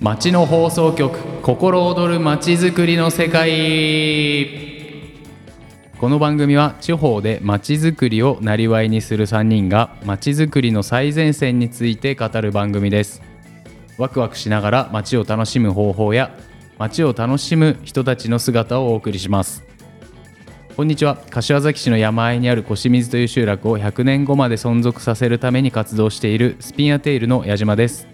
町の放送局心躍る町づくりの世界。この番組は地方で町づくりをなりわいにする3人が町づくりの最前線について語る番組です。ワクワクしながら町を楽しむ方法や町を楽しむ人たちの姿をお送りします。こんにちは。柏崎市の山あいにある越水という集落を100年後まで存続させるために活動しているスピンアテイルの矢島です。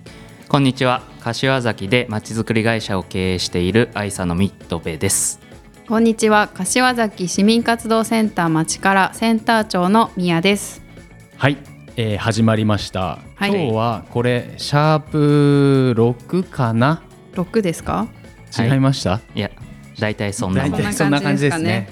こんにちは。柏崎でまちづくり会社を経営している愛さのミッドベです。こんにちは。柏崎市民活動センター町からセンター長の宮です。はい、えー始まりました、はい。今日はこれシャープ6かな？六ですか？はい違いました、い。や大体そんな大もん体そんな感じですね。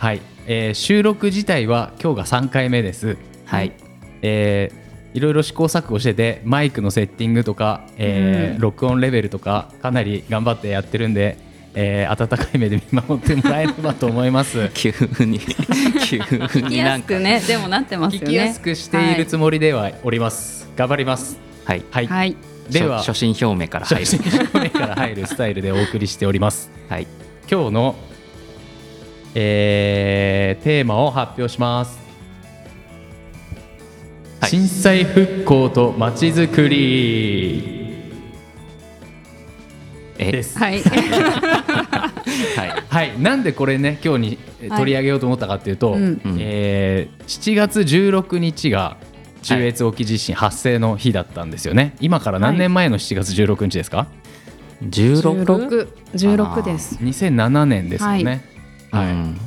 はい、えー収録自体は今日が3回目です。はい。えーいろいろ試行錯誤しててマイクのセッティングとか、えーうん。録音レベルとかかなり頑張ってやってるんで、えー温かい目で見守ってもらえればと思います。急に 急になんか。くね。でもなってますよね。聞きやすくしているつもりではおります、頑張ります。はい。はい、はい、はい、では初初心表明から入初る心者目から入るスタイルでお送りしております。はい。今日の、えーテーマを発表します、はい。震災復興とまちづくり。え？です。はい、はい。はい、なんでこれね今日に取り上げようと思ったかっていうと、うん。うん。えー7月16日が中越沖地震発生の日だったんですよね、今から何年前の7月16日ですか、16六？十六。です。2007年ですよね、はい。うん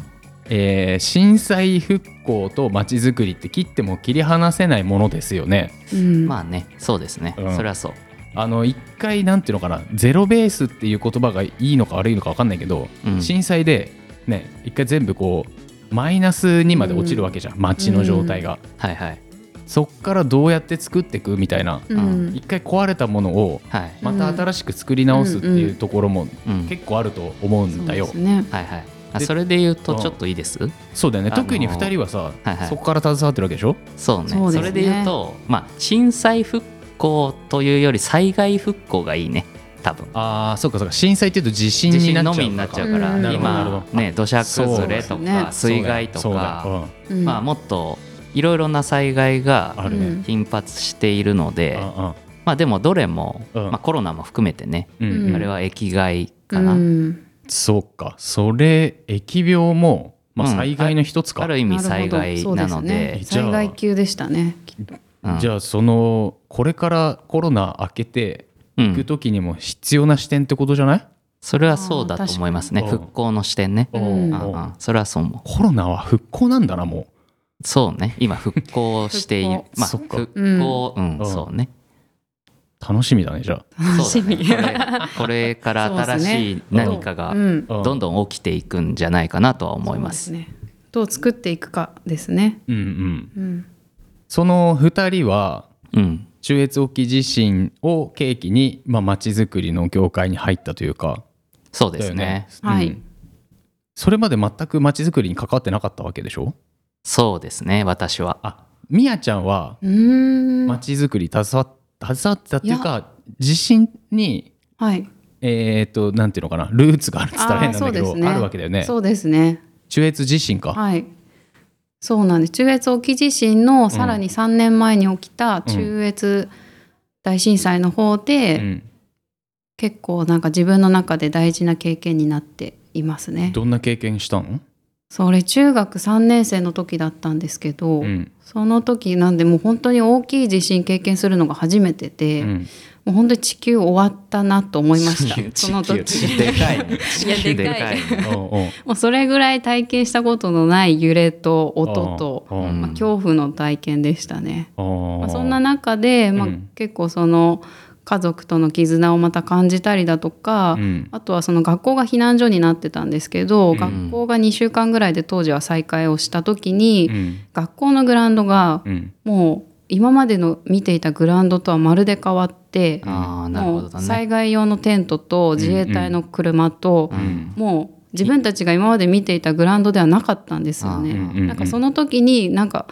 えー震災復興とまちづくりって切っても切り離せないものですよね。うん。まあねそうですね、うん。それはそう。あの一回なんていうのかなゼロベースっていう言葉がいいのか悪いのか分かんないけど、うん。震災でね一回全部こうマイナスにまで落ちるわけじゃん、街の状態が、はいはい。そっからどうやって作っていくみたいな、うん。一回壊れたものをはい。また新しく作り直すっていうところもうん。結構あると思うんだよ、そうですね。はいはいあでそれで言うとうん。ちょっといいです？そうだよね。特に2人はさ、はいはい。そこから携わってるわけでしょ？そうね。そね。それで言うとまあ震災復興というより災害復興がいいね。多分。ああそうかそうか。震災っていうと地震地になっちゃう震のみになっちゃうから、今ね土砂崩れとか水害とかようん。まあもっといろいろな災害が頻発しているので、まあでもどれも、うん。まあ、コロナも含めてね、あれは疫害かな、うんそうか。それ疫病も、まあ、うん。災害の一つか、ある意味災な害なので。じゃあ災害級でしたね。うん。じゃあそのこれからコロナ明けてうん。行く時にも必要な視点ってことじゃない、それはそうだと思いますね。復興の視点ね、う。ん。うんおう。うんそれはそう思う。コロナは復興なんだなもそうね。今復興している。復興。まあ復興うん、うん。そうね。う楽しみだねじゃ楽しみ。ねこれ これから新しい何かがどんどん起きていくんじゃないかなとは思います。すね。どう作っていくかですね。うんうん。うん。その2人はうん、中越沖地震を契機にまあ町づくりの業界に入ったというか。そうですね。はい。うん。それまで全く町づくりに関わってなかったわけでしょ？そうですね。私は。あみやちゃんはうーん。町づくり携わっ携わってたっていうか地震にはい。えっ、となんていうのかなルーツがあるっつったら変なんだけどあ,、あるわけだよね。そうですね。中越地震か、はい。そうなんです。中越沖地震のさらに3年前に起きた中越大震災の方で、うん。結構なんか自分の中で大事な経験になっていますね。どんな経験したの、それ中学3年生の時だったんですけど、うんその時なんでもう本当に大きい地震経験するのが初めてで、うんもう本当に地球終わったなと思いました その時でかいね。いやでかいもうそれぐらい体験したことのない揺れと音と、まあ、恐怖の体験でしたね。まあ、そんな中で、まあうん結構その家族との絆をまた感じたりだとか、うん。あとはその学校が避難所になってたんですけど、ん。学校が2週間ぐらいで当時は再開をした時に、うん。学校のグラウンドがうん。もう今までの見ていたグラウンドとはまるで変わって、ああ、なるほどだもう災ね。害用のテントと自衛隊の車と、うん。もう自分たちが今まで見ていたグラウンドではなかったんですよね。なんかその時になんか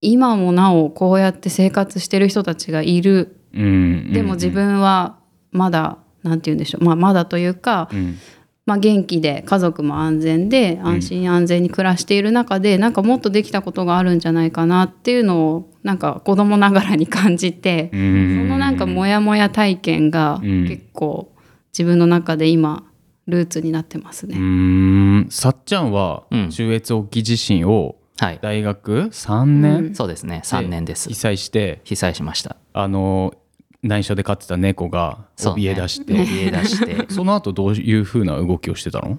今もなおこうやって生活してる人たちがいるうん。でも自分はまだなんて言うんでしょう、まあ、まだというか、うん。まあ、元気で家族も安全で安心安全に暮らしている中で、なんかもっとできたことがあるんじゃないかなっていうのをなんか子供ながらに感じて、そそのなんかモヤモヤ体験がうん。結構自分の中で今ルーツになってますうね。さっちゃんはうん。中越沖地震をはい。大学3年、うん。そうですね。3年です。被災して被災しました。あの内緒で飼ってた猫が怯え出して。怯え出して。その後どういう風な動きをしてたの？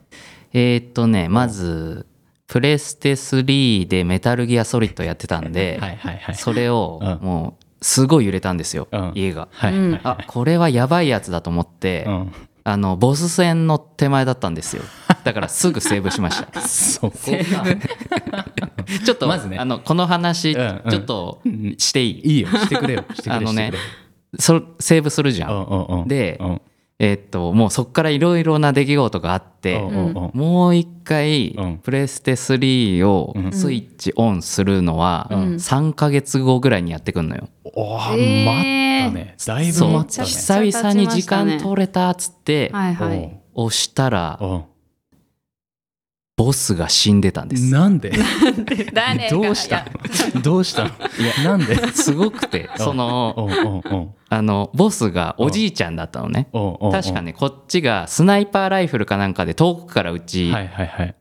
えーっとねまずプレステ3でメタルギアソリッドやってたんで、はいはいはいそれをうん。もうすごい揺れたんですよ、うん。家が。はいうんはい。あこれはやばいやつだと思って、うん。あのボス戦の手前だったんですよ。だからすぐセーブしました。そこちょっとまずね。あのこの話ちうんうん。ょっとしていい、いいよ。してくれよ。してくれあのねそセーブするじゃん、うんうんうん。でうん。えーっともうそっからいろいろな出来事があって、うんうんうん。もう一回、うん。プレステ3をうんスイッチオンするのはうん。3ヶ月後ぐらいにやってくんのよ。おーえー待ったね。だいぶ待ったね。久々に時間取れたっつってはいはい。押したらうんボスが死んでたんです。なんで？どうした？のどうした？のいやなんで？すごくてそのあのボスがおじいちゃんだったのね。確かねこっちがスナイパーライフルかなんかで遠くから撃ちはいはいはい。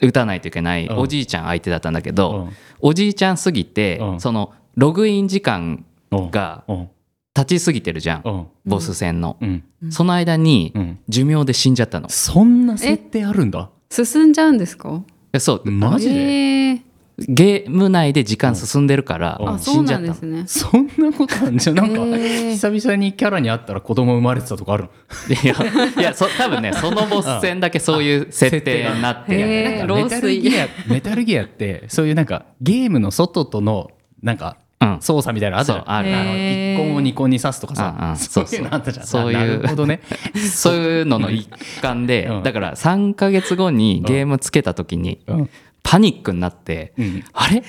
撃たないといけないうん。おじいちゃん相手だったんだけうどん。おじいちゃんすぎてうん。そのログイン時間うん。がうん。立ちすぎてるじゃんうん。ボス戦の。うん。その間にうん。寿命で死んじゃったの。そんな設定あるんだ？進んじゃうんですか？えそう。マジで？えー。ゲーム内で時間進んでるからうんあそう死んじゃった。のなんですね。そんなことあるんじゃなんか久々にキャラに会ったら子供生まれてたとかあるの？いやいやそ多分ねそのボス戦だけそういう設定になってへー。なんかメタルギアメタルギアってそういうなんかゲームの外とのなんかうん操作みたいなのあったじゃん。そうある。あのへー一コンを二コンに刺すとかさ。そういうのあったじゃん。そういう。なるほどね。そういう。のの一環で、うん。だから3ヶ月後にゲームつけた時にうん。パニックになって、うんあれ？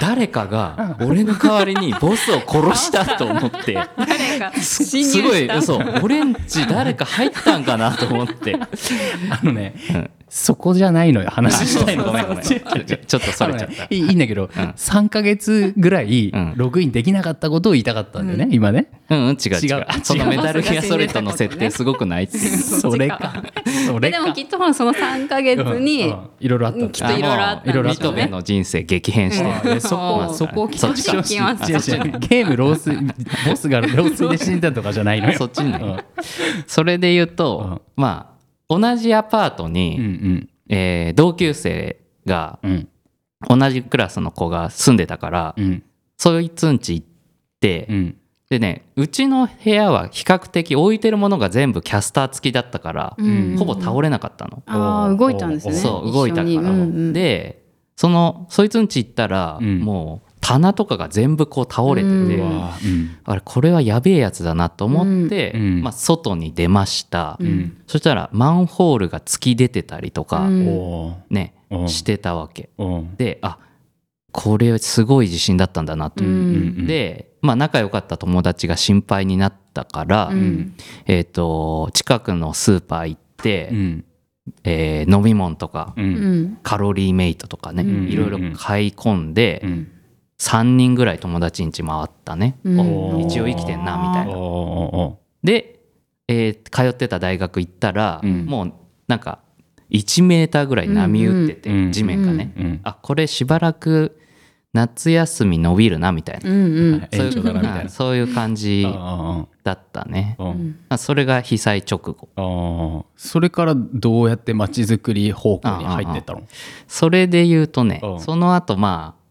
誰かが俺の代わりにボスを殺したと思って。すごいそう。俺んち誰か入ったんかなと思って。あのねうんそこじゃないのよ話したいの。ごめんごめん。ち。ょっとそれちゃったいいんだけど、3か月ぐらいうん。ログインできなかったことを言いたかったんだよね、今ね。うんうん違う違う。違う。そのメタルギアソリッドの設定すごくない？っていうそれか。それか。でもきっとその3ヶ月に、うんうん。いろいろあったきっといろいろあったいろいろあったミトベの人生激変して、そこうんそこを聞きます違う違うゲーム老衰ボスが老衰で死んだとかじゃないのよ。そっちねうん。それで言うと、まあ同じアパートに、うんうん。えー同級生がうん。同じクラスの子が住んでたから、うん。そいつんち行って、うん。でねうちの部屋は比較的置いてるものが全部キャスター付きだったから、うん。ほぼ倒れなかったの。ああ動いたんですね。そう動いたから、うんうん。でそのそいつんち行ったら、うん。もう棚とかが全部こう倒れてて、うん。あれこれはやべえやつだなと思って、うん。まあ、外に出ました、うん。そしたらマンホールが突き出てたりとか、ね、うん。してたわけ。うん。であこれすごい地震だったんだなと、で、まあ、仲良かった友達が心配になったから、うん。えー、と近くのスーパー行って、うん。えー飲み物とか、カロリーメイトとかね、うん。いろいろ買い込んで、うん3人ぐらい友達ん家回ったね、うん。一応生きてんなみたいな。で、えー通ってた大学行ったら、うん。もうなんか1メーターぐらい波打ってて、うん。うん地面がね、ーうん。あこれしばらく夏休み伸びるなみたいな、うんうん。そういう感じあだったね。うん。まあそれが被災直後。それからどうやって街づくり方向に入ってったの？それで言うとねうん。その後まあ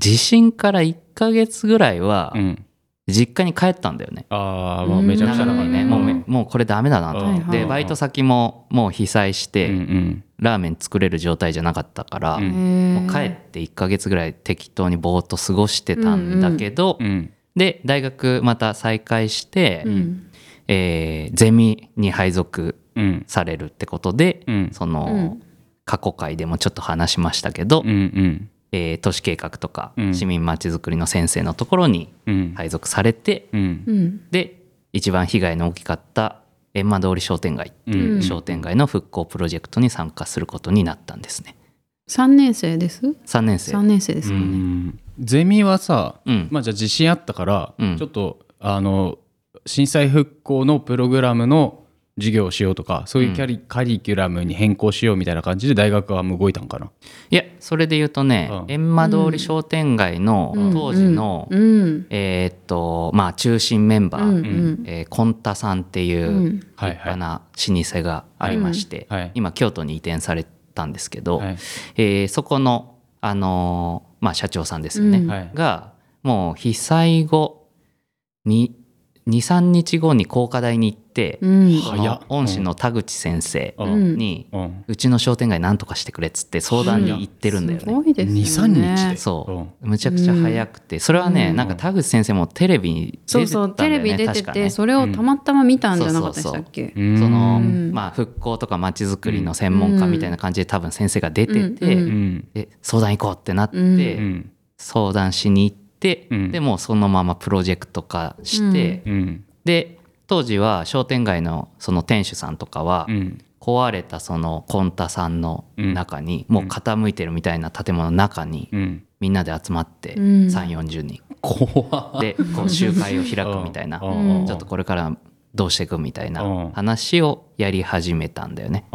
地震から1ヶ月ぐらいはうん。実家に帰ったんだよね、ああまあめちゃくちゃだからね。もうめもうこれダメだなと、うんでバイト先ももう被災して、うんうん。ラーメン作れる状態じゃなかったから、うん。もう帰って1ヶ月ぐらい適当にぼーっと過ごしてたんだけど、うん。で大学また再開して、うん。えーゼミに配属うん。されるってことで、うん。その、うん。過去回でもちょっと話しましたけど、うんうんえー都市計画とかうん。市民まちづくりの先生のところにうん。配属されて、うん。うん。で一番被害の大きかった閻魔通り商店街っていううん。商店街の復興プロジェクトに参加することになったんですね。3年生です？3年生。3年生ですうかね、ん。ゼミはさ、うん。まあじゃあ自信あったから、うん。ちょっとあの震災復興のプログラムの授業をしようとかそういうキャリ、カリキュラムに変更しようみたいな感じで大学側も動いたんかな？いやそれで言うとねうん。閻魔通り商店街のうん。当時の、うん。えーっとまあ中心メンバー、うんうん。えーコンタさんっていううん。立派な老舗がありまして、はいはい。今京都に移転されたんですけど、はい。えーそこの、あのーまあ、社長さんですよね、がもう被災後に23日後に工科大に行って、うん。恩師の田口先生うん。に、うん。うちの商店街なんとかしてくれっつって相談に行ってるんだよすね。ごいですよ23ね日で？そう。むちゃくちゃ早くてそれはね、うん。なんか田口先生もテレビにそう出てたんだよねそうテレビ出てて、ね。それをたまたま見たんじゃなかったでしたっけ？うんその、うん。まあ、復興とかまちづくりの専門家みたいな感じで多分先生が出てて、うんううん。んで相談行こうってなって、うん。うん。相談しに行って、うん。でもうそのままプロジェクト化して、うん。で当時は商店街のその店主さんとかは、うん。壊れたそのコンタさんの中に、もう傾いてるみたいな建物の中にうん。みんなで集まってうん。3 4 0人でこう集会を開くみたいなうん。ちょっとこれからどうしていくみたいうん。な話をやり始めたんだよね。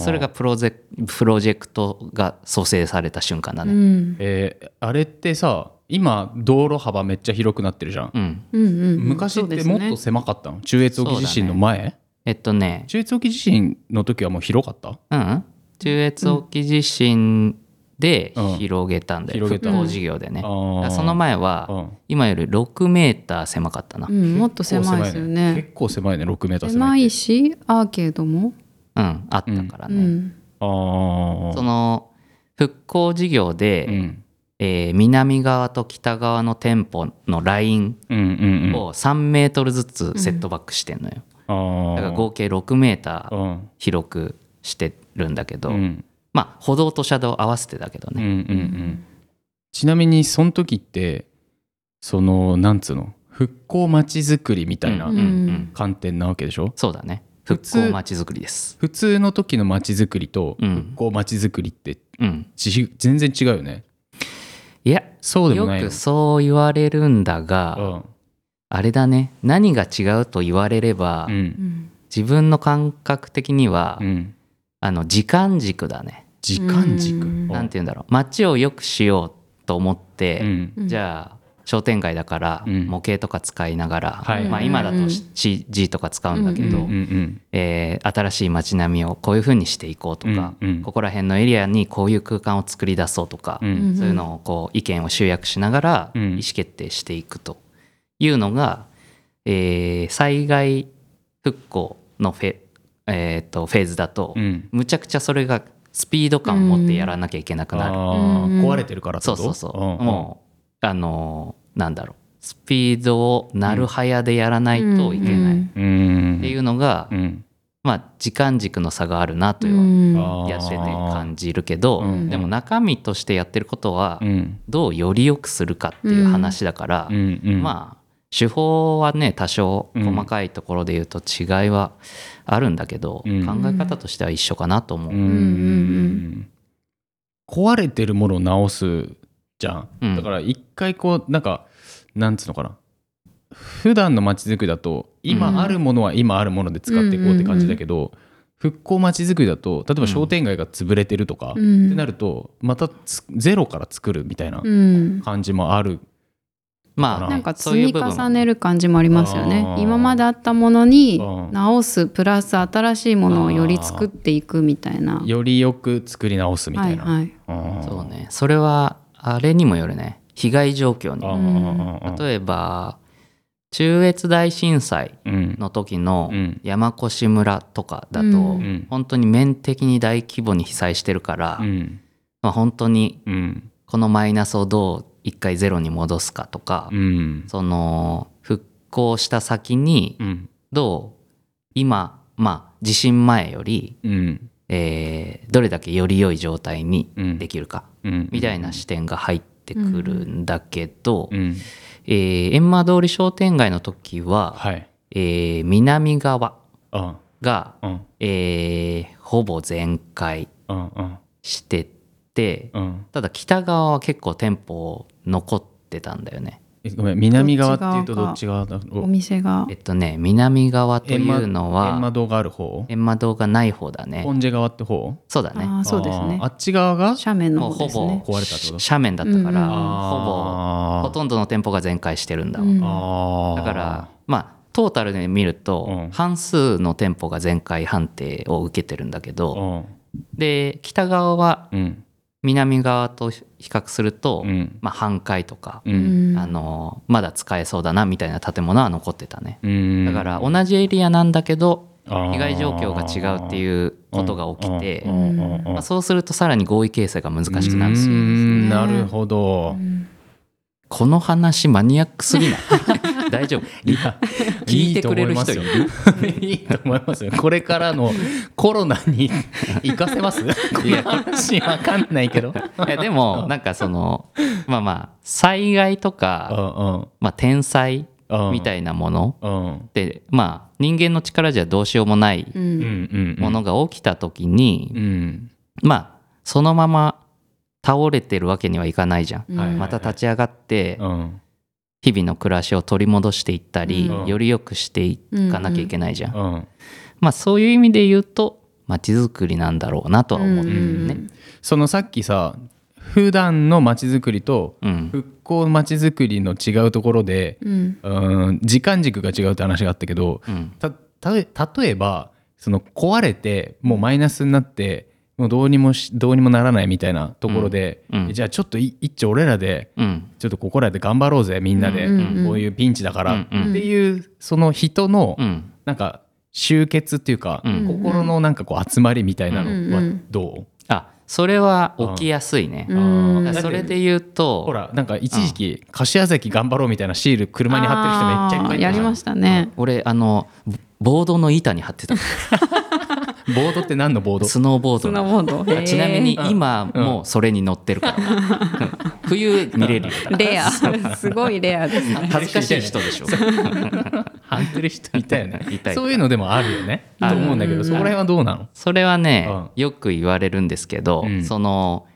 それがプロゼプロジェクトが蘇生された瞬間だうね。ん。えーあれってさ今道路幅めっちゃ広くなってるじゃん、うん、うんうん。うん昔ってもっと狭かったの、中越沖地震の前、えっとね、中越沖地震の時はもう広かった？うん、中越沖地震でうん。広げたんだよ、広げた。復興事業でね。あだかー。らその前はうん。今より6メーター狭かったな。ううん、んもっと狭いですよね。結構狭いね6メーター狭狭いしアーケードも、あったからね。うん。あー。その復興事業で、うんえー南側と北側の店舗のラインうんうんうんを3メートルずつセットバックしてんのよ。あーだから合計6メーターうん広くしてるんだけど、うんまあ歩道と車道合わせてだけどうんうんうね。んちなみにその時ってそのなんつうの？復興まちづくりみたいなうんうん観点なわけでしょ？そうだね。復普通興まちづくりです。普通の時のまちづくりとうん復興まちづくりってうん。ち全然違うよねいや、よそうでもないの。くそう言われるんだうが、ん。あれだね。何が違うと言われれば、うん。うん自分の感覚的には、うん。あの時間軸だね。時間軸。うんなんて言うんだろう。街を良くしようと思って、じゃあ商店街だからうん。模型とか使いながら、はい。まあ、今だと CG とか使うんだけど、うんうんえー新しい街並みをこういう風にしていこうとか、うんうん。ここら辺のエリアにこういう空間を作り出そうとか、うんそういうのをこう意見を集約しながらうん。意思決定していくというのが、えー災害復興のフェ,、えーとフェーズだと、うん。むちゃくちゃそれがスピード感を持ってやらなきゃいけなくなる。壊れてるからってそこと？うそうそう、もうあのーなんだろう。スピードをなるはやでやらないといけない、っていうのが、うん。まあ時間軸の差があるなとういう、ん。あーやってて感じるけど、うん。でも中身としてやってることはうん。どうより良くするかっていう話だから、うん。うん。まあ手法はね多少うん細かいところで言うと違いはあるんだけど、うん。考え方としては一緒かなと思う。うん。ん。壊れてるものを直すじゃん、うん。だから一回こうなんかなんつうのかな。普段の街づくりだとうん。今あるものは今あるもので使っていこうって感じだけど、復興街づくりだと例えば商店街が潰れてるとか、ってうんなるとまたつゼロから作るみたいなうん。感じもある、まあな。んか積み重ねる感じもありますよね。今まであったものにうん。直すプラス新しいものをより作っていくみたいな。よりよく作り直すみたいな。はいはい。そうね。それはあれにもよるね。被害状況に。例えば中越大震災うん。の時のうん。山越村とかだと、うん。本当に面的に大規模に被災してるから、うん。まあ、本当にうん。このマイナスをどう一回ゼロに戻すかとか、うん。その復興した先にうん。どう今まあ地震前より、うん。えーどれだけより良い状態にできるか、うんみたいな視点が入ってくるんだけど、うん。えー閻魔通り商店街の時は、はい。えー南側うん。が、うん。えーほぼ全開うん。うん。してて、うん。ただ北側は結構店舗残ってたんだよね。えごめん南側っていうとどっち側だろおう店が。えっとね南側というのは閻魔堂がある方？閻魔堂がない方だね。ポンジェ側って方？そうだね。ああそうですね。あっち側が斜面のもうほぼ方ですね壊れたってこと？斜面だったから、うんほぼほとんどの店舗が全壊してるんだわ、うん。だからまあトータルで見ると、うん。半数の店舗が全壊判定を受けてるんだけど、で北側はうんうん南側と比較すると、うん。まあ、半壊とか、ううん。んあのまだ使えそうだなみたいな建物は残ってたね、うん。だから同じエリアなんだけど被害状況が違うっていうことが起きて、まあ、そうするとさらに合意形成が難しくなるうーん。ねなるほど。この話マニアックすぎない？大丈夫。いや聞いてくれる人いる。いいと思いますよ。これからのコロナに活かせます？この話わかんないけど。いやでもなんかそのまあまあ災害とうか、ん。まあ、天災うん。みたいなものうん。ってまあ人間の力じゃどうしようもないものが起きた時に、うん。まあそのまま倒れてるわけにはいかないじゃん。また立ち上がってうん日々の暮らしを取り戻していったり、うん。より良くしていかなきゃいけないじゃん。うん。まあそういう意味で言うと街づくりなんだろうなとは思ってるね。うん。そのさっきさ普段の街づくりとうん。復興街づくりの違うところでうん。うん時間軸が違うって話があったけどうん。たた例えばその壊れてもうマイナスになってもうどうにもしどうにもならないみたいなところで、うんうん。じゃあちょっとい一丁俺らでうん。ちょっとここらで頑張ろうぜみんなで、うんこういうピンチだから、っていうその人のうん。なんか集結っていうか、うん心のなんかこう集まりみたいなのはどう、あそれは起きやすいね。それで言うとほらなんか一時期柏崎頑張ろうみたいなシール車に貼ってる人めっちゃいっぱいいましたね。俺あのボードの板に貼ってた ボードって何のボード？スノーボースド。のノーボード。ちなみに今もそれに乗ってるから、冬見れるよレア。すごいレアですね。恥ずかしい人でしょ。貼ってる人。いたよね。そういうのでもあるよね。と思うんだけどそこら辺はどうなの？それはね、うん。よく言われるんですけど、うん。その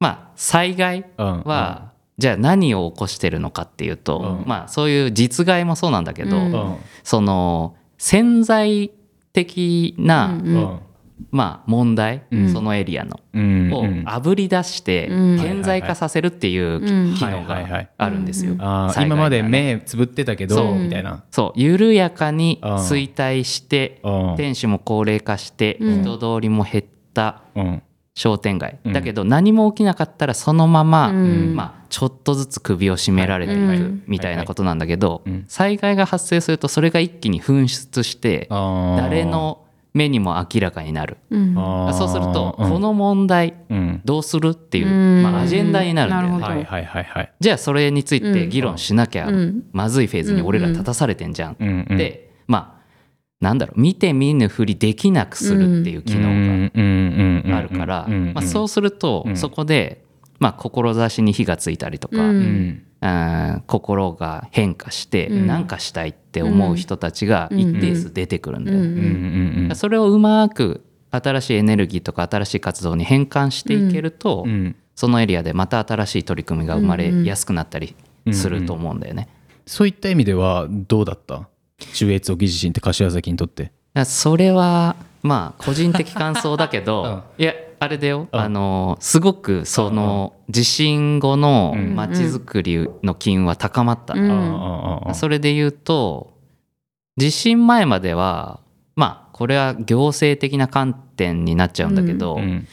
まあ災害うん。は、じゃあ何を起こしてるのかっていうと、うん。まあそういう実害もそうなんだけど、その潜在的な、うんうん。まあ問題、うん。そのエリアの、うんをあぶり出してうん。顕在化させるっていううん。機能があるんですよ。今まで目つぶってたけどみたいな。そう。緩やかにうん。衰退してうん。店主も高齢化してうん。人通りも減った。うん商店街、うん。だけど何も起きなかったらそのまま、うん。まあ、ちょっとずつ首を絞められていくうん。みたいなことなんだけど、うん。災害が発生するとそれが一気に噴出して誰の目にも明らかになる。そうするとうん。この問題うん。どうするっていう、うん。まあ、アジェンダになるんだよ。ねじゃあそれについて議論しなきゃうん。まずいフェーズに俺ら立たされてんじゃん、うんうん。でまあなんだろう見て見ぬふりできなくするっていう機能があるから、まあ、そうするとうん。そこで、まあ、志に火がついたりとか、うん。心が変化してうん。何かしたいって思う人たちが一定数出てくるんだよ、うん。それをうまく新しいエネルギーとか新しい活動に変換していけると、うん。そのエリアでまた新しい取り組みが生まれやすくなったりすると思うんだよね。そういった意味ではどうだった中越沖地震って柏崎にとって。それはまあ個人的感想だけど、いやあれだよ、うん。あのすごくその地震後のうん。まちづくりの機運は高まった、うん。それで言うと地震前まではまあこれは行政的な観点になっちゃうんだけど、うん。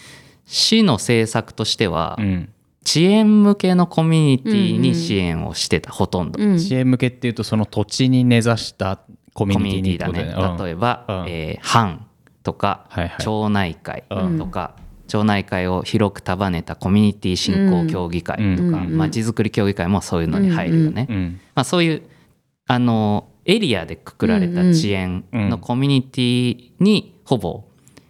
市の政策としては、うん遅延向けのコミュニティに支援をしてた、ほとんど。うん。支援向けっていうとその土地に根ざしたコミコュニティだね。だよね例えば、うん。えー藩とか、はいはい。町内会うん。とか、町内会を広く束ねたコミュニティ振興協議会とかうん。まち、づくり協議会もそういうのに入るよね。うん。まあ、そういうあのエリアでくくられた遅延のコミュニティにほぼ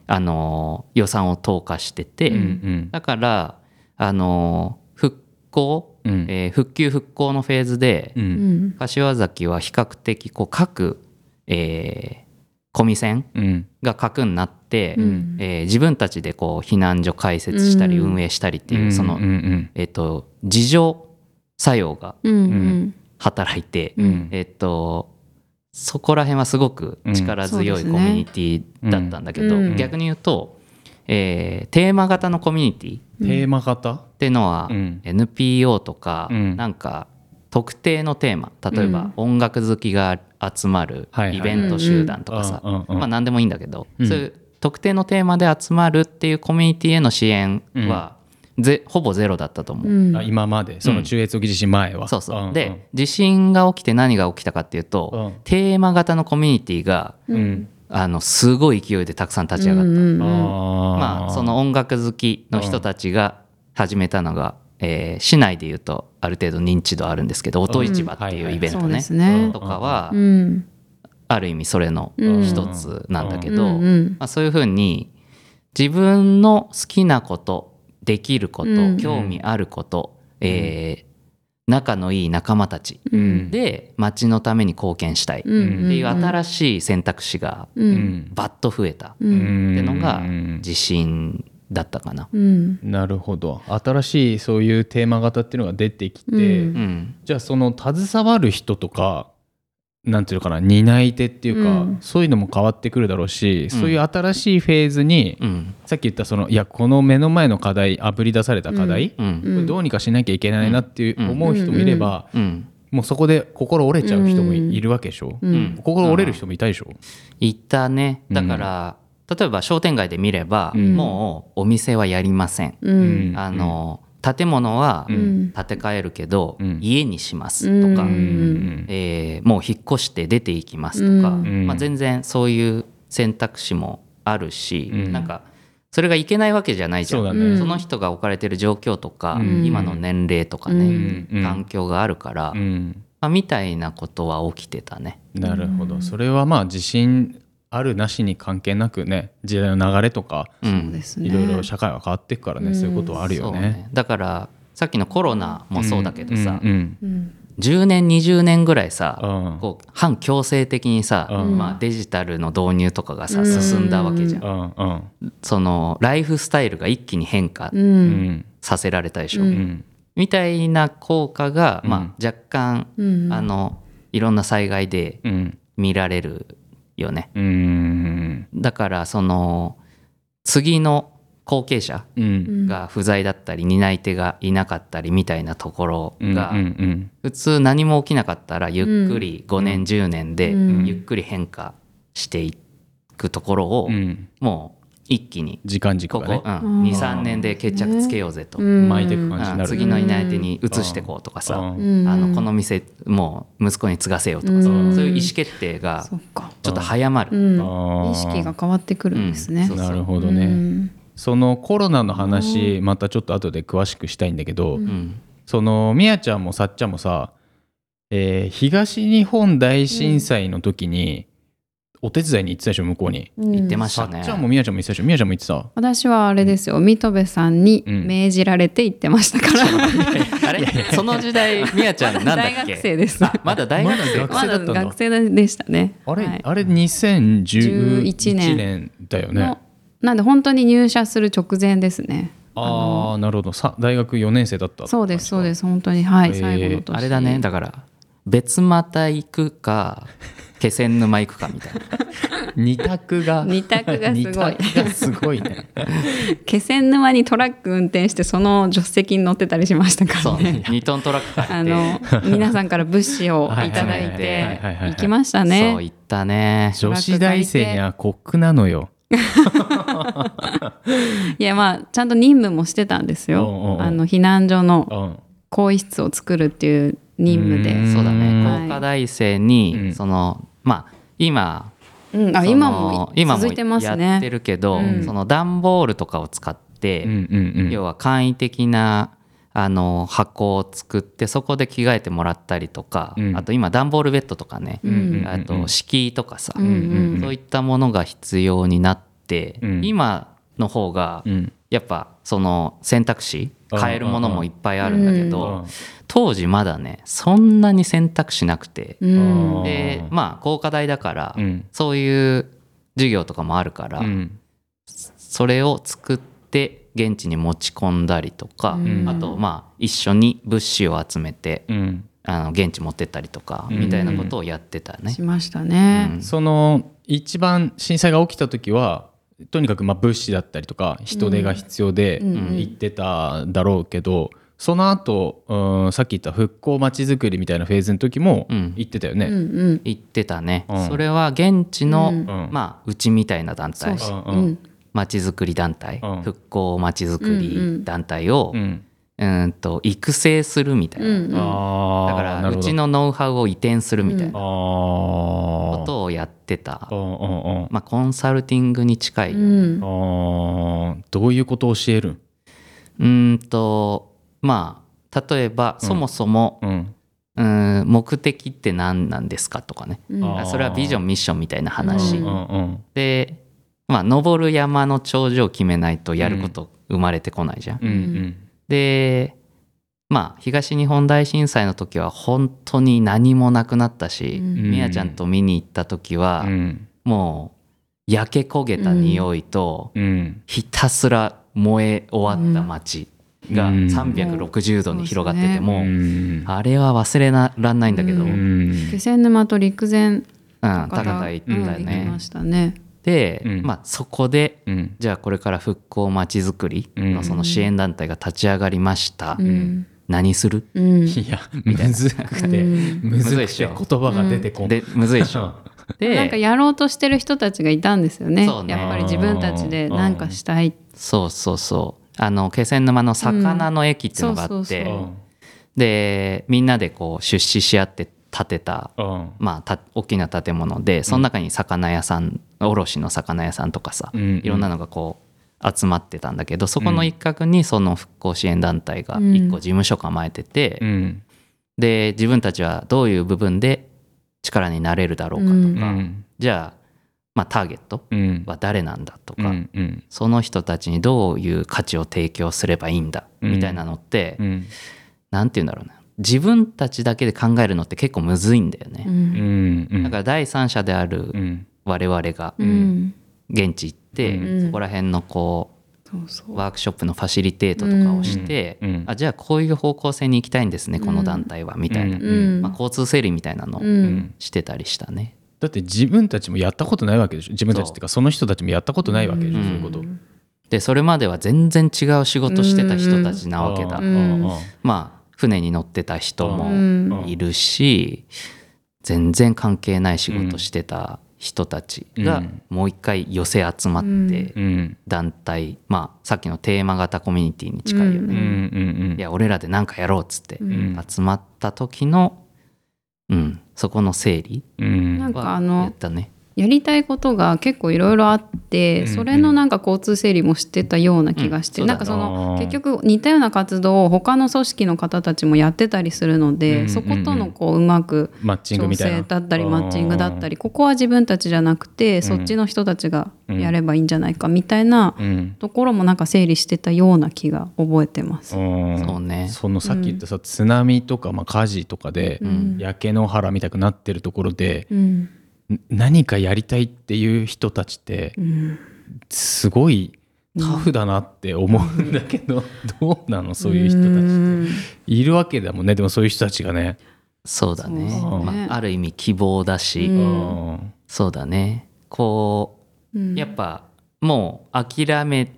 あの予算を投下してて、うんうん。だからあの復興、うん。えー復旧復興のフェーズで、ううん。ん柏崎は比較的こう各、えー、コミセンうん。が核になって、うん。えー自分たちでこう避難所開設したりうん。運営したりっていう、その、うん。うん。えっと自助作用が働いて、うん。うん。えっとそこら辺はすごく力強いうん。コミュニティだったんだけど、うん。うん。逆に言うと、えーテーマ型のコミュニティ。っテーマ型？ていうのは、うん。NPO とか、うん。なんか特定のテーマ。例えば音楽好きが集まるイベント集団とかさ、うんうんうんまあ、何でもいいんだけど、うん。そういう特定のテーマで集まるっていうコミュニティへの支援は、ぜほぼゼロだったと思う。うん。あ今まで。その中越沖地震前は。そうそう、んで地震が起きて何が起きたかっていうと、うん。テーマ型のコミュニティがうんうんあのすごい勢いでたくさん立ち上がった、うんうんうん。あまあその音楽好きの人たちが始めたのが、えー市内でいうとある程度認知度あるんですけど音市場っていうイベントそうでねすね。とかはうん。ある意味それのうん一つなんだけど、うんうん。まあ、そういうふうに自分の好きなことできること、うん。興味あること、えー仲のいい仲間たちうん。で町のために貢献したい。ってうんいう新しい選択肢がバッと増えた。うん。ってのがうん。自信だったかな。うん。なるほど。新しいそういうテーマ型っていうのが出てきて、うん。うん。じゃあその携わる人とかなんていうのかな担い手っていうか、うん。そういうのも変わってくるだろうし、うん。そういう新しいフェーズに、うん。さっき言ったそのいやこの目の前の課題あぶり出された課題、どうにかしなきゃいけないなっていう思う人もいれば、うん。もうそこで心折れちゃう人もい,、るわけでしょ、うん。うん。心折れる人もいたでしょ、いたね。だから、例えば商店街で見れば、うん。もうお店はやりません、ううんん。あの建物はん。建て替えるけど、うん。家にしますうんとか、うん。えーもう引っ越して出ていきますとか、うん。まあ、全然そういう選択肢もあるし、うん。なんかそれがいけないわけじゃないじゃん。そね。その人が置かれてる状況とか、うん。今の年齢とかね、うん。環境があるから、うん。まあ、みたいなことは起きてたね。なるほど。それはまあ自信あるなしに関係なくね時代の流れとかうんいろいろ社会は変わっていくからね、そういうことはあるよそうね。だからさっきのコロナもそうだけどさ、うんうんうん。10年20年ぐらいさ、うん。こう反強制的にさ、うん。まあ、デジタルの導入とかがさうん。進んだわけじゃん、うんうん。そのライフスタイルが一気に変化ううん。んさせられたでしょ、うん。うんみたいな効果が、うん。まあ、若干、うん。あのいろんな災害でうん。見られるよね。うん。だからその次の後継者うん。が不在だったり担い手がいなかったりみたいなところうんが、うん。普通何も起きなかったらゆっくり5年10年でうん。ゆっくり変化していくところをうん。もう一気に。時間軸ここ、がねうん、23年で決着つけようぜと、うん。巻いていく感じになる。うん次の担い手に移していこうとかさ、あのこの店もう息子に継がせようとかさ、うん。そういう意思決定がちょっと早まる。意識が変わってくるんですね。うん。なるほどね、うん。そのコロナの話またちょっと後で詳しくしたいんだけど、うん。そのみやちゃんもさっちゃんもさ、えー東日本大震災の時にお手伝いに行ってたでしょ向こうに、うん。言ってましたね。さっちゃんもみやちゃんも言ってたでしょ？みやちゃんも言ってた私はあれですよ水戸部さんに命じられて行ってましたから、あれ？その時代みやちゃんなんだっ大け学生です。まだ大学生まだ学生だったんだ学生でしたね。あれ、はい。あれ2011 11年年だよね。のなんで本当に入社する直前ですね。ああなるほど。さ大学4年生だったそうですそうです。す本当にはい、最後の年。あれだね。だから別股行くか気仙沼行くかみたいな。二択が。二択がすごい。二択がすごいね。気仙沼にトラック運転してその助手席に乗ってたりしましたかそう。らね2トントラックあ買って。の皆さんから物資をいただいて行きましたそうね行ったね。女子大生には酷なのよ。いやまあちゃんと任務もしてたんですおうおうおう。よあの避難所のうん。更衣室を作るっていう任務で。うん。そうだね。はい。工科大生に、うん。そのまあ今うん、あその今も今も続いてますやってね。るけど、うん。その段ボールとかを使って、うんうんうん。要は簡易的なあの箱を作ってそこで着替えてもらったりとか、うん。あと今段ボールベッドとかね、うん。うんあと敷居とかさ、うんうん。そういったものが必要になって、うん。今の方がうん。やっぱその選択肢買えるものもいっぱいあるんだけうどん当時まだねそんなに選択肢なくてうん。でまあ工科大だからうん。そういう授業とかもあるからうん。それを作って現地に持ち込んだりとかうん。あとまあ一緒に物資を集めてうん。あの現地持ってったりとかうん。みたいなことをやってたね。し。ましたね。うんその一番震災が起きた時はとにかくまあ物資だったりとか人手が必要で行ってただろうけど、その後、うんさっき言った復興まちづくりみたいなフェーズの時もうん。行ってたよね。うんうん。行ってたね。うん。それは現地のうん。うん。まあうちみたいな団体。そううん。うん。まちづくり団体。うん。復興まちづくうんうりん。団体をうんうーんと育成するみたいな、うんうん。だからうちのノウハウを移転するみたいな。ことをやってた、うんうんうん。まあ、コンサルティングに近い、ううんどういうことを教えるーんとまあ例えばうん。そもそも、うん。うーん目的って何なんですかとかね、それはビジョンミッションみたいな話、うんうんうん。でまあ登る山の頂上を決めないとやること生まれてこないじゃん。でまあ東日本大震災の時は本当に何もなくなったし、うん。みやちゃんと見に行った時は、うん。もう焼け焦げた匂いと、うん。ひたすら燃え終わった街がうん。360度に広がってて、うんもあれは忘れらんないんだけど、気仙沼と陸前高田行ったようん行きねま。したね。で、うん。まあ、そこでうん。じゃあこれから復興まちづくりうん。のその支援団体が立ち上がりました、うん。何する？うん。いやむずくてうんむずくむずいってしょ。言葉が出てこんでむずいでしょ。なんかでやろうとしてる人たちがいたんですよね。そうね。やっぱり自分たちで何かしたい。そうそうそう。あの気仙沼の魚の駅っていうのがあうん。ってそうそうそう。でみんなでこう出資し合って建てたうん。まあ、た大きな建物でその中に魚屋さん卸の魚屋さんとかさ、うんいろんなのがこう集まってたんだけどそこの一角にその復興支援団体が一個事務所構えてて、うん。で自分たちはどういう部分で力になれるだろうかとか、うん。じゃあ、まあ、ターゲットうん。は誰なんだとうか、んうん。その人たちにどういう価値を提供すればいいんだうん。みたいなのって、うん。なんて言うんだろうな自分たちだけで考えるのって結構むずいんだよね。ううんだから第三者であるうん。我々がうん。現地行って、うん。そこら辺のこそうそう。うワークショップのファシリテートとかをして、あじゃあこういう方向性に行きたいんですねこの団体はみたいな、まあ、交通整理みたいなのをうん。してたりしたね。だって自分たちもやったことないわけでしょ。自分たちっていうかその人たちもやったことないわけでしょうん。そういうこと。でそれまでは全然違う仕事してた人たちなわけだ。あうんまあ船に乗ってた人もうん。いるし全然関係ない仕事してた人たちがうん。もう一回寄せ集まってーうん。団体まあさっきのテーマ型コミュニティに近いようんうね。ん。いや俺らで何かやろうっつってうん。集まった時のうんそこの整理うん。なんかはやあのったね。やりたいことが結構いろいろあって、うんそれのなんか交通整理もしてたような気がして、うん。なんかその結局似たような活動を他の組織の方たちもやってたりするので、うんそことのこううまくマッチング調みたいな。整だったりマッチングだったりここは自分たちじゃなくて、そっちの人たちがやればいいんじゃないかみたいなうん。ところもなんか整理してたような気が覚えてます。うん。そうね。そのさっき言ったさ津波とかまあ火事とかでん。焼け野原みたくなってるところでうんん何かやりたいっていう人たちってうんすごいタフだなって思うんだけどどうなのそういう人たちうんいるわけだもんねでもそういう人たちがね。そうだね。ね。まあ、ある意味希望だし、そうだね。こうやっぱもう諦め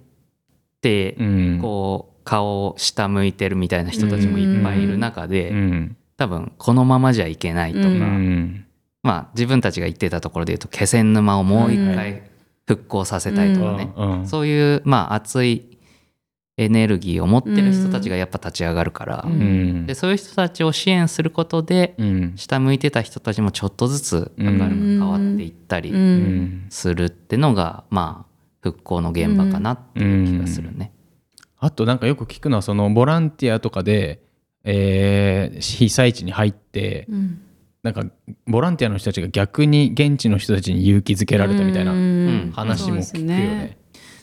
てうんこう顔を下向いてるみたいな人たちもいっぱいいる中で、うん多分このままじゃいけないとか、ううんまあ自分たちが言ってたところで言うと気仙沼をもう一回復興させたいとかね、うん。そういうまあ熱いエネルギーを持ってる人たちがやっぱ立ち上がるから、うん。うん。でそういう人たちを支援することで、うん。下向いてた人たちもちょっとずつ明るく変わっていったりするってのが、まあ復興の現場かなっていう気がするね。あとなんかよく聞くのはそのボランティアとかで、えー被災地に入ってうんなんかボランティアの人たちが逆に現地の人たちに勇気づけられたみたいなうん。話も聞くよね。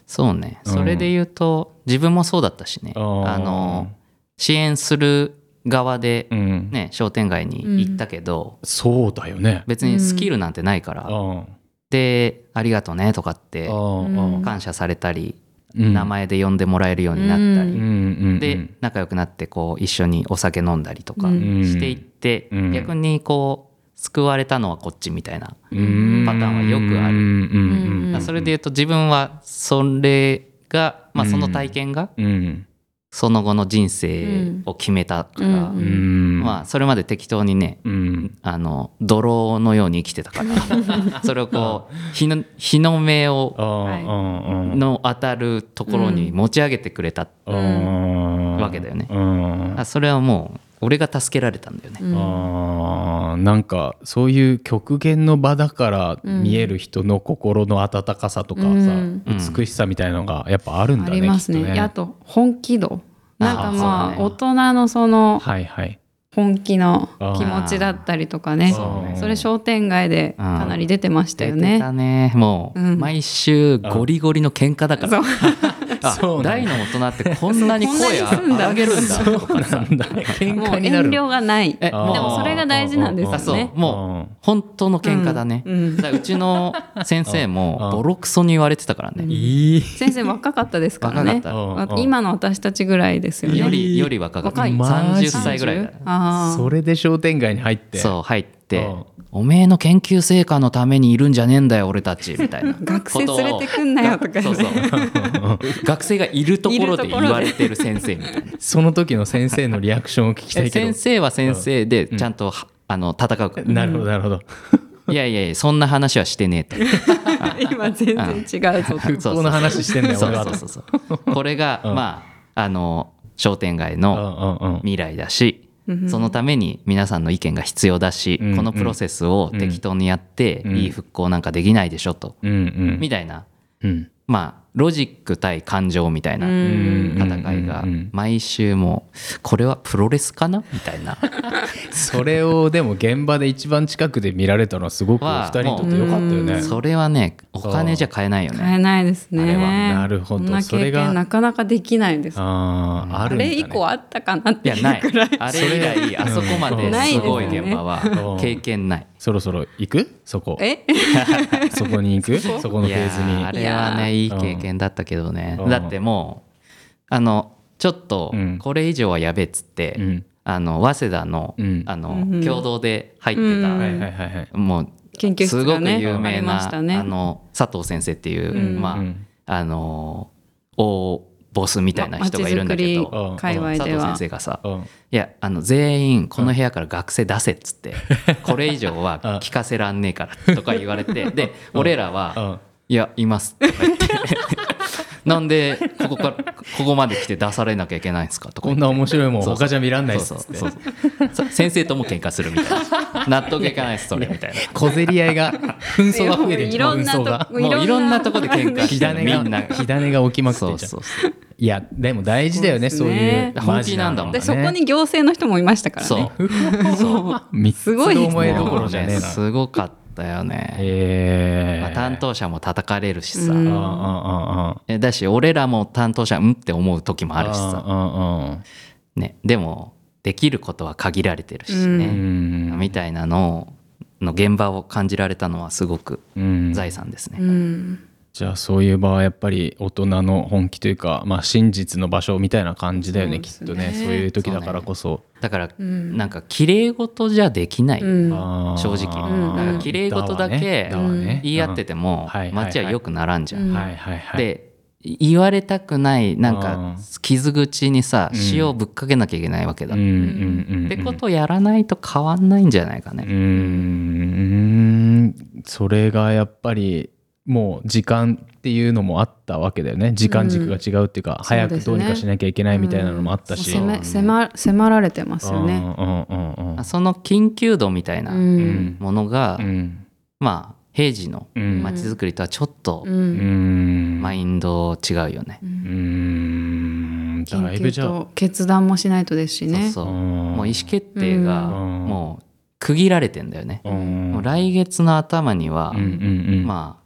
そうね。うん。それで言うと自分もそうだったしね。あの支援する側でうん。ね商店街に行ったけどそうだよね。別にスキルなんてないからうん。で「ありがとうね」とかってうん。感謝されたりうん。名前で呼んでもらえるようになったうん。りうん。で仲良くなってこう一緒にお酒飲んだりとかうん。していってうん。逆にこう救われたのはこっちみたいなうん。パターンはよくある。うんうんまあそれで言うと自分はそれがまあその体験がうん。その後の人生を決めたからうん。うんまあそれまで適当にねうん。あの泥のように生きてたから それをこう日の日の目をの当たるところに持ち上げてくれた、わけだよね。それはもう俺が助けられたんだよね、あーなんかそういう極限の場だから見える人の心の温かさとかさ、うん。美しさみたいなのがやっぱあるんあだねりますね。きっとであと本気度。なんかまあ大人のそのはいはい。本気の気持ちだったりとかね。そうね。それ商店街でかなり出てましたよ出てね。たね。もう、うん。毎週ゴリゴリの喧嘩だから、大の大人ってこんなに声そうこんなにすんだ。荒げるんだ。とかさなんだ。喧もう遠嘩になる。慮がない。でえもそれが大事なんですあそう。よね。もう本当の喧嘩だね、うちの先生うん。もボロクソに言われてたからね、いい。先生若かったですからね。今の私たちぐらいですよね。よりより若かった。若い。30歳ぐらいだ。30あそれで商店街に入って。そう入って。うん「おめえの研究成果のためにいるんじゃねえんだよ俺たち」みたいな。あ。学生連れてくんなよとかね。そうそう。学生がいるところで言われてる先生みたいな。その時の先生のリアクションを聞きたいけど。先生は先生でちゃんとはあの戦うから。なるほどなるほど。いやいやいやそんな話はしてねえと。今全然違うぞと。復興の話してんだよそう俺はそうそう。そうこれがうん。まああの商店街うんのうんうん。未来だしそのために皆さんの意見が必要だしうんこのプロセスを適当にやってうん。いい復興なんかできないでしょと。みたいな。うん。まあロジック対感情みたいなうん。戦いが毎週もうこれはプロレスかなみたいな。それをでも現場で一番近くで見られたのはすごくお二人にとってよかったよね。それはねお金じゃ買えないよね。買えないですね。あれは。なるほど。それが験なかなかできないです。あーあね、れ以降あったかなっていういやない。くらい。あれ以来あそこまですごい現場はうん。経験ない。そろそろ行く？そこ。え？そこに行く？そこ？のフェーズに。ーあれはねいい経験だったけどね。うん。だってもうあのちょっとうん。これ以上はやべえっつって、うん。あの早稲田の,、うん。あのうん。共同で入ってた、もう研究すごく室がね有名な、あの佐藤先生っていう、うん。まあ、うん。あの大ボスみたいな人がいるんだけど、佐藤先生がさ、うん。いやあの全員この部屋から学生出せっつって、これ以上は聞かせらんねえからとか言われてで俺らはうん「いやいます」とか言って「なんでここからここまで来て出されなきゃいけないんですか?」とかこんな面白いもん他じゃ見らんないっす。そうってそう。そうそう。先生とも喧嘩するみたいな。納得いかないですそれ。みたいな。小競り合いが紛争が増えてき紛争が。こもういろんなとこで喧嘩火してみんな。が火種が起きまくってそうんじゃん。そうそういやでも大事だよねそそういう本気なんだもんでそこに行政の人もいましたからそね。う。そう。すごいですね思えどころじゃねすごかったよね、へえまあ、担当者も叩かれるしさ、うん。だし俺らも担当者うんって思う時もあるしさ、ああね、でもできることは限られてるしうね、ん。みたいなのの現場を感じられたのはすごくうん。財産ですね、うんじゃあそういう場はやっぱり大人の本気というか、まあ、真実の場所みたいな感じだよねきっとね。そういう時だからこそ。だから、んなんか綺麗事じゃできない、うん。正直。うん。なんか綺麗事だけ言い合ってても街は良くならんじゃん、うん。はいはいはい。で言われたくないなんうん。か傷口にさうん。塩をぶっかけなきゃいけないわけだ、うんってことをやらないと変わんないんじゃないかね、うーん。それがやっぱりもう時間っていうのもあったわけだよね。時間軸が違うっていうか、ん。早くどうにかしなきゃいけないみたいなのもあったし。攻め迫迫られてますよね。うんうんうんうんその緊急度みたいなうん。ものが、うん。まあ平時のうん。街づくりとはちょっとううん。んマインド違うよね、うーん。だいぶ緊急じゃ決断もしないとですしね。そうそう。うん。もう意思決定がうん。もう区切られてんだよね、うん。もう来月の頭には、うんうんうん。まあ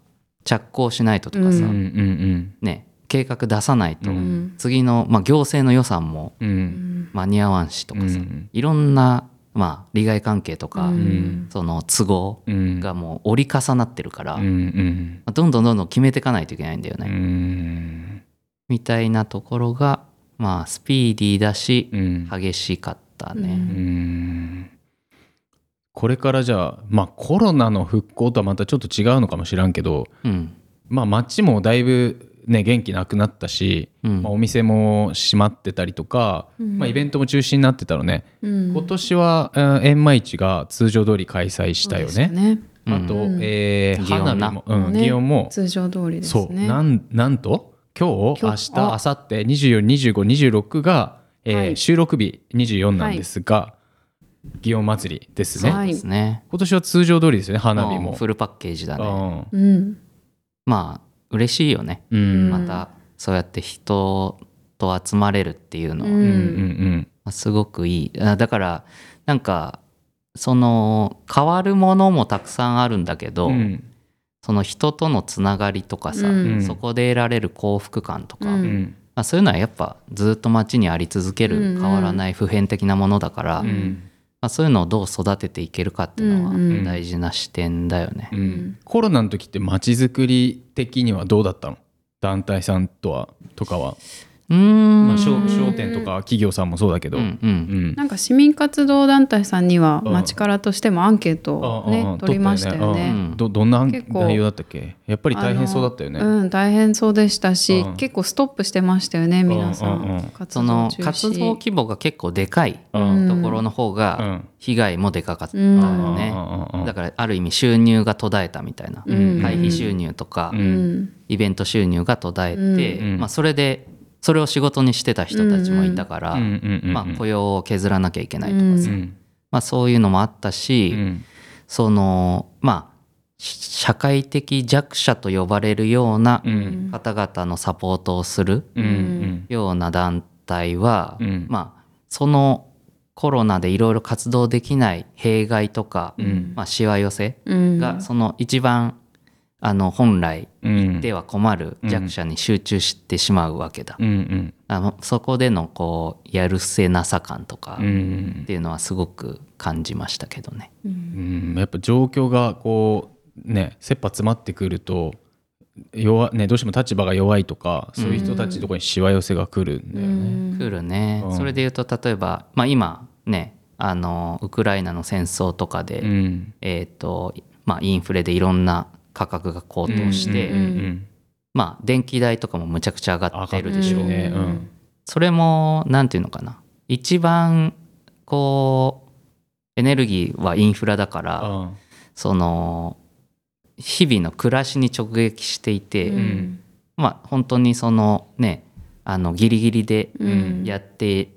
着工しないととかさ、うんね。計画出さないと、ん。次の、まあ、行政の予算もうん。間に合わんしとかさ、うんいろんな、まあ、利害関係とか、うんその都合うん。がもう折り重なってるから、うんどんどんどんどん決めていかないといけないんだようね。ん。みたいなところが、まあ、スピーディーだし、うん。激しかったうね。うんこれからじゃあまあコロナの復興とはまたちょっと違うのかもしらんけどうん。まあ街もだいぶね元気なくなったし、うん。まあ、お店も閉まってたりとか、うん。まあ、イベントも中止になってたのね、うん。今年はうん閻魔市が通常通り開催したよね。あと、うん。えー花火も、うん、ね祇園も。通常通りですそうねなんなんと今日明今日日明後日242526が、えーはい。収録日24なんですが、祇園祭りですね。今年は通常通りですよね花火も。もうフルパッケージだね。うん。うんまあ、嬉しいよね。うん。また、そうやって人と集まれるっていうのは、うんうんうん。まあすごくいい。あだから、なんか、その、変わるものもたくさんあるんだけど、うん。その人とのつながりとかさ、うん。そこで得られる幸福感とか、ううん。んまあ、そういうのはやっぱずっと街にあり続ける変わらない普遍的なものだから、まうんあ、そういうのをどう育てていけるかっていうのはうんうん。大事な視点だよね。うん。コロナの時って街づくり的にはどうだったの？団体さんとはとかは、まあ、商商店とか企業さんもそうだけど、うんうん。うん。なんか市民活動団体さんにはうん。町からとしてもアンケートをねあああ取りましたよね。うん。どどんな結構内容だったっけ？やっぱり大変そうだったよね。うん、大変そうでしたし、うん。結構ストップしてましたよね皆さん、うんうんうん。活その動活動規模が結構でかいうんところの方うがん。被害もでかかったようん。ね。うんだからある意味収入が途絶えたみたいな、うん。会費収入とか、イベント収入が途絶えて、うん。まあ、それでそれを仕事にしてた人たちもいたから、うんうんうんまあ、雇用を削らなきゃいけないとかさ、うん。まあ、そういうのもあったし、うん。そのまあし社会的弱者と呼ばれるようなうん。方々のサポートをするような団体は、うん。まあそのコロナでいろいろ活動できない弊害とか、うん。まあ、しわ寄せうん。がその一番あの本来うん。では困る弱者に集中してしまうわけだ。うんうん。あのそこでのこうやるせなさ感とかうっん。ていうのはすごく感じましたけどね。うん。やっぱ状況がこうね切羽詰まってくると弱、ね、どうしても立場が弱いとかそういう人たちのところにしわ寄せが来るんだよね。来るね、うん。それで言うと例えば、まあ、今ねあのウクライナの戦争とかで、うん。えーとまあ、インフレでいろんな価格が高騰して、うんうんまあ、電気代とかもむちゃくちゃ上がってるでしょう、ね。うん。それもなんていうのかな。一番こうエネルギーはインフラだから、あその日々の暮らしに直撃していて、うん。まあ本当にそのねあのギリギリでうん。やって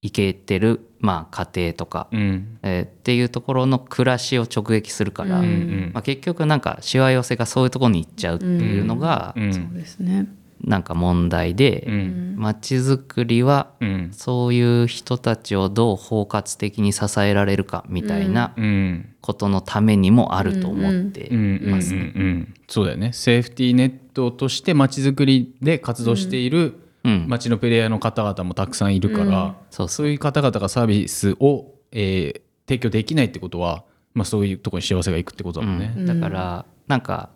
いけてる、まあ、家庭とか、うん。えーっていうところの暮らしを直撃するから、うんうん。まあ、結局なんかしわ寄せがそういうところに行っちゃうっていうのがうんそうですね。なんか問題でううん。ん街づくりはうん。そういう人たちをどう包括的に支えられるかみたいなうん。ことのためにもあると思ってますね。うん。そうだよね。セーフティーネットとして街づくりで活動しているうん。街のプレイヤーの方々もたくさんいるから、そうそう。いう方々がサービスを、えー提供できないってことは、まあ、そういうところに幸せがいくってことだもんね。うん。だからなんか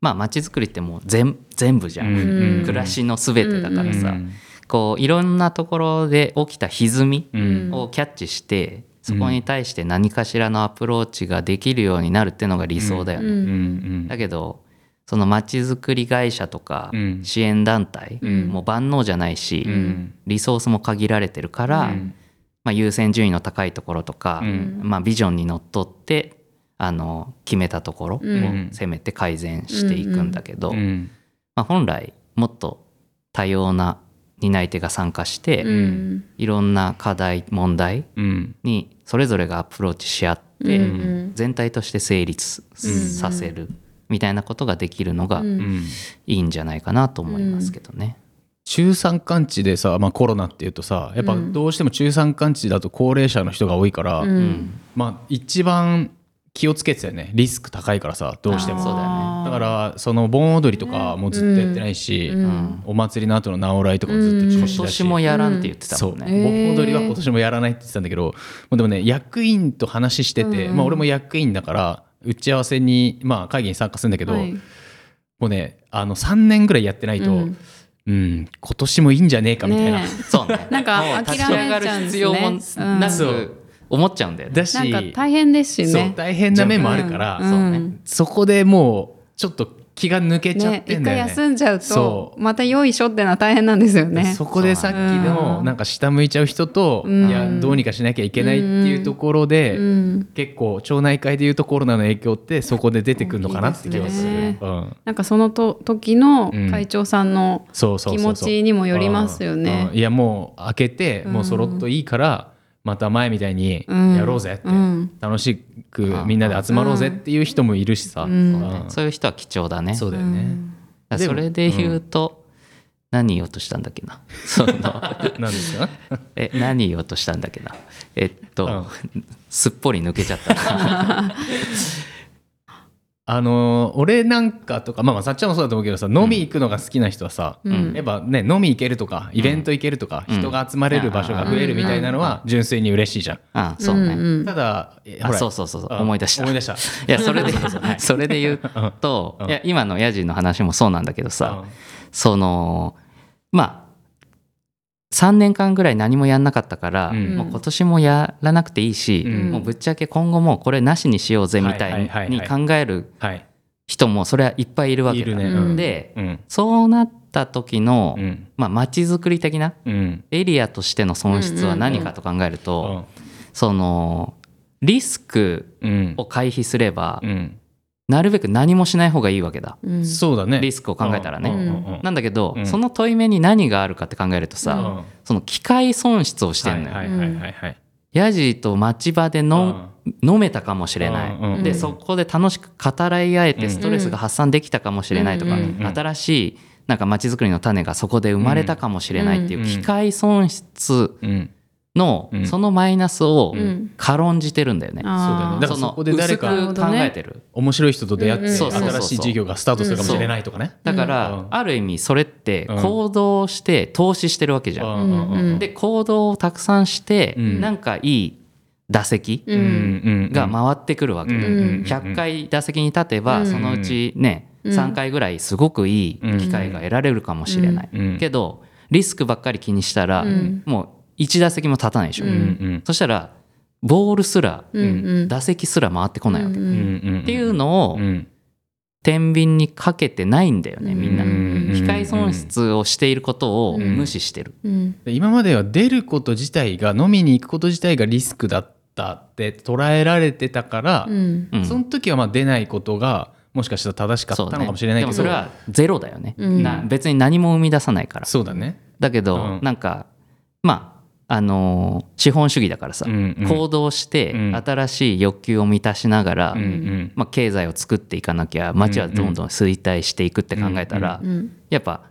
まあ街づくりってもう全全部じゃん、うん。暮らしの全てだからさ、うんこういろんなところで起きた歪みうん。をキャッチして、そこに対して何かしらのアプローチができるようになるっていうのが理想だよね。うん。うん。だけどその街づくり会社とかうん。支援団体、ん。もう万能じゃないし、うん。リソースも限られてるから、うん。まあ、優先順位の高いところとか、うん。まあ、ビジョンにのっとってあの決めたところをうん。攻めて改善していくんだけど、うん。まあ、本来もっと多様な担い手が参加して、うん。いろんな課題問題うん。にそれぞれがアプローチし合って、うん。全体として成立させるみたいなことができるのがいいんじゃないかなと思いますけどね。中山間地でさ、まあ、コロナっていうとさやっぱどうしても中山間地だと高齢者の人が多いから、ううん。んまあ、一番気をつけてたよね。リスク高いからさどうしても。そうだよね。だからその盆踊りとかもずっとやってないし、うん。うん。お祭りの後の直来とかもずっと中今止だし、年もやらんって言ってたそうもんね。盆踊りは今年もやらないって言ってたんだけどもうでもね役員と話してて、うん。まあ、俺も役員だから打ち合わせに、まあ、会議に参加するんだけど、はいもうねあの3年ぐらいやってないと、ううんん今年もいいんじゃねえかみたいな。ね そうね。なんか諦め立ちゃうんですね必要もうんなく思っちゃうんだよね。だしなんか大変ですしそうね。大変な面もあるから、うんそうねんそこでもうちょっと気が抜けちゃっね一回てんだよね。休んじゃうそとまたよいしょってのは大変なんですよね。そこでさっきのうん。なんか下向いちゃう人と、うん。いやどうにかしなきゃいけないっていうところで、うん。結構町内会でいうとコロナの影響ってそこで出てくるのかなって気がする。いね。うん、なんかそのと時のうん。会長さんの気持ちにもよりますよね。いやもう開けてもうそろっといいから、また前みたいにやろうぜって、うん。楽しくみんなで集まろうぜっていう人もいるしさ、うんうんそういう人は貴重だね。そうだよね。それで言うと、何言おうとしたんだっけな？その なんですか？え何言おうとしたんだっけな？えっと、すっぽり抜けちゃったな。あのー俺なんかとかまあまあさっちゃんもそうだと思うけどさ飲み行くのが好きな人はさ、うん。やっぱね飲み行けるとかイベント行けるとか、うん。人が集まれる場所が増えるみたいなのは純粋に嬉しいじゃん。あそうね。ただえあそうそうそうそう。あ思い出した。思い出した。いやそれで それで言うと、うん。いや今のヤジの話もそうなんだけどさ、そのまあ3年間ぐらい何もやんなかったから、うん。もう今年もやらなくていいし、うん。もうぶっちゃけ今後もこれなしにしようぜみたはいに考えるはい。人もそれはいっぱいいるわけだ。ね。うん。でうん。そうなった時の、うん。まあ街づくり的なうん。エリアとしての損失は何かと考えると、そのリスクうん。を回避すれば、うんなるべく何もしない方がいいわけだ。うん。そうだね。リスクを考えたらね。うん。うん。うん。なんだけど、うん。その問い目に何があるかって考えるとさ、うん。その機械損失をしてんのよ。はいはいはいはいはい。ヤジと町場での、飲めたかもしれない、でそこで楽しく語らい合えてストレスが発散できたかもしれないとか、新しいなんか町づくりの種がそこで生まれたかもしれないっていううん。機械損失うんのうん。そのマイナスをうん。軽んじてるんだよね。そうだよね。だからそこで誰か考えてる。面白い人と出会って新しい事業がスタートするかもしれないとかね。だから、うん。ある意味それってうん。行動して投資してるわけじゃん。うん。うん。うん。で行動をたくさんして、うん。なんかいい打席が回ってくるわけ、うん。うん。100回打席に立てば、うん。そのうちね、うん。3回ぐらいすごくいい機会が得られるかもしれない、うん。けどリスクばっかり気にしたら、うん。もう1打席も立たないでしょ、うんうん。そしたらボールすら、うんうん。打席すら回ってこないわけ、ううんんうん。っていうのをうん。天秤にかけてないんだよねみんな、うん機械損失をしていることをうん。無視してる、うん。で今までは出ること自体が飲みに行くこと自体がリスクだったって捉えられてたから、うん。うん。その時はまあ出ないことがもしかしたら正しかったのかもしれないけどでもそれはゼロだよね、うん。な別に何も生み出さないから。そうだね。だけど、うん。なんかまああのー資本主義だからさ、うんうん。行動してうん。新しい欲求を満たしながら、うんうん。まあ、経済を作っていかなきゃ街はどんどん衰退していくって考えたら、うんやっぱ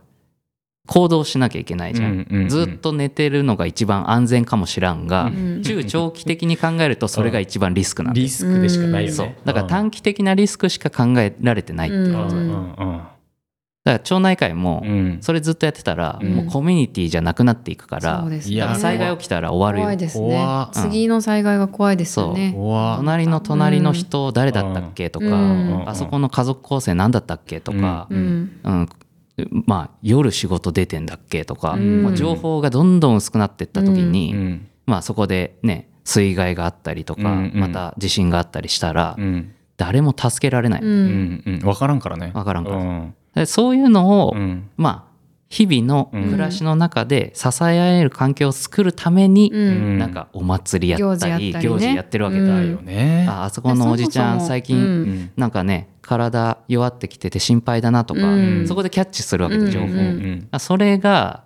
行動しなきゃいけないじゃん、うんうんうん。ずっと寝てるのが一番安全かもしらんが、ん中長期的に考えるとそれが一番リスクなんだよ。リスクでしかないよね。だから短期的なリスクしか考えられてないってこと、うんだから町内会もうん。それずっとやってたら、うん。もうコミュニティじゃなくなっていくから、そうですね。いやだから災害起きたら終わるよ。怖いですね。次の災害が怖いですよね。隣の隣の人誰だったっけとか、うん。あそこの家族構成何だったっけとか、うん。うん。まあ夜仕事出てんだっけとか、うん。まあ情報がどんどん薄くなっていった時に、うん。まあ、そこでね水害があったりとか、うんうん。また地震があったりしたら、うん。誰も助けられない、ううんんうん。分からんからね。分からんから。うん。でそういうのを、うん。まあ日々の暮らしの中で支え合える環境を作るために、うん。なんかお祭りやったり行事やったりね。行事やってるわけだ、うん。だよね。ああそこのおじちゃん最近、なんかね体弱ってきてて心配だなとか、うん。そこでキャッチするわけで情報、うん。うん。あそれが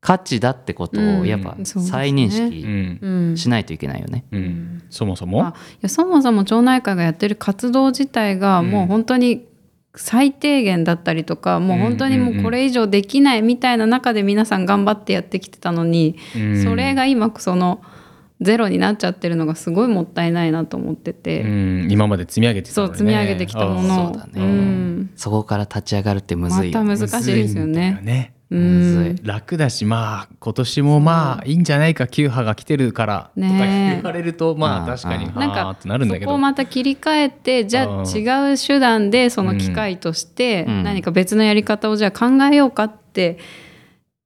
価値だってことをやっぱ再認う識んうん。しないといけないよね。うん。そもそあもいやそもそも町内会がやってる活動自体がもう本当に最低限だったりとか、もう本当にもうこれ以上できないみたいな中で皆さん頑張ってやってきてたのに、うん。それが今そのゼロになっちゃってるのがすごいもったいないなと思ってて、うん。今まで積み上げてきたそう積み上げてきたもの。をそうだね。ん、そこから立ち上がるってむずいよ、まねた難しいですよね楽だしまあ今年もまあいいんじゃないか9波が来てるからとかね言われるとまうん。あ確かにうんなんかなるんだけど。そこをまた切り替えてじゃうん。あ違う手段でその機会としてうん。何か別のやり方をじゃあ考えようかって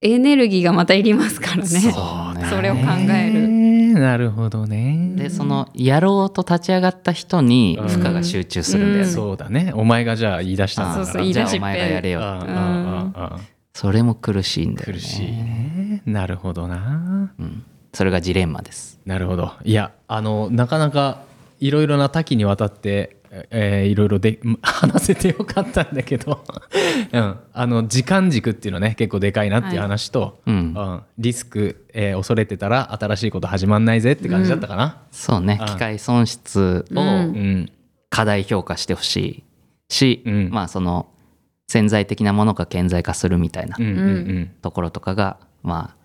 エネルギーがまたいりますからね。そうね。それを考える。ねなるほどね。でそのやろうと立ち上がった人に負荷が集中するんだよね、うん。そうだね。お前がじゃあ言い出したんだから。そうそう言い出しっぺ。じゃあお前がやれようん。うん。うん。うんそれも苦しいんだよね。苦しいね。なるほどな。うん、それがジレンマです。なるほど。いやあのなかなかいろいろな多岐にわたって、えーいろいろで 話せてよかったんだけど、うん、あの時間軸っていうのね結構でかいなっていう話と、うん。うん。リスク、えー恐れてたら新しいこと始まんないぜって感じだったかな。そうね。うん。機械損失をうん。うん過大評価してほしいし、うん。まあその潜在的なものが顕在化するみたいなうんうんうんところとかが、まあ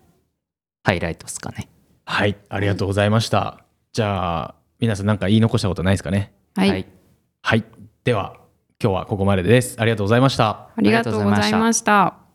ハイライトですかねはいありがとうございました。じゃあ皆さん何か言い残したことないですかね？はい、はいでは今日はここまでです。ありがとうございました。ありがとうございました。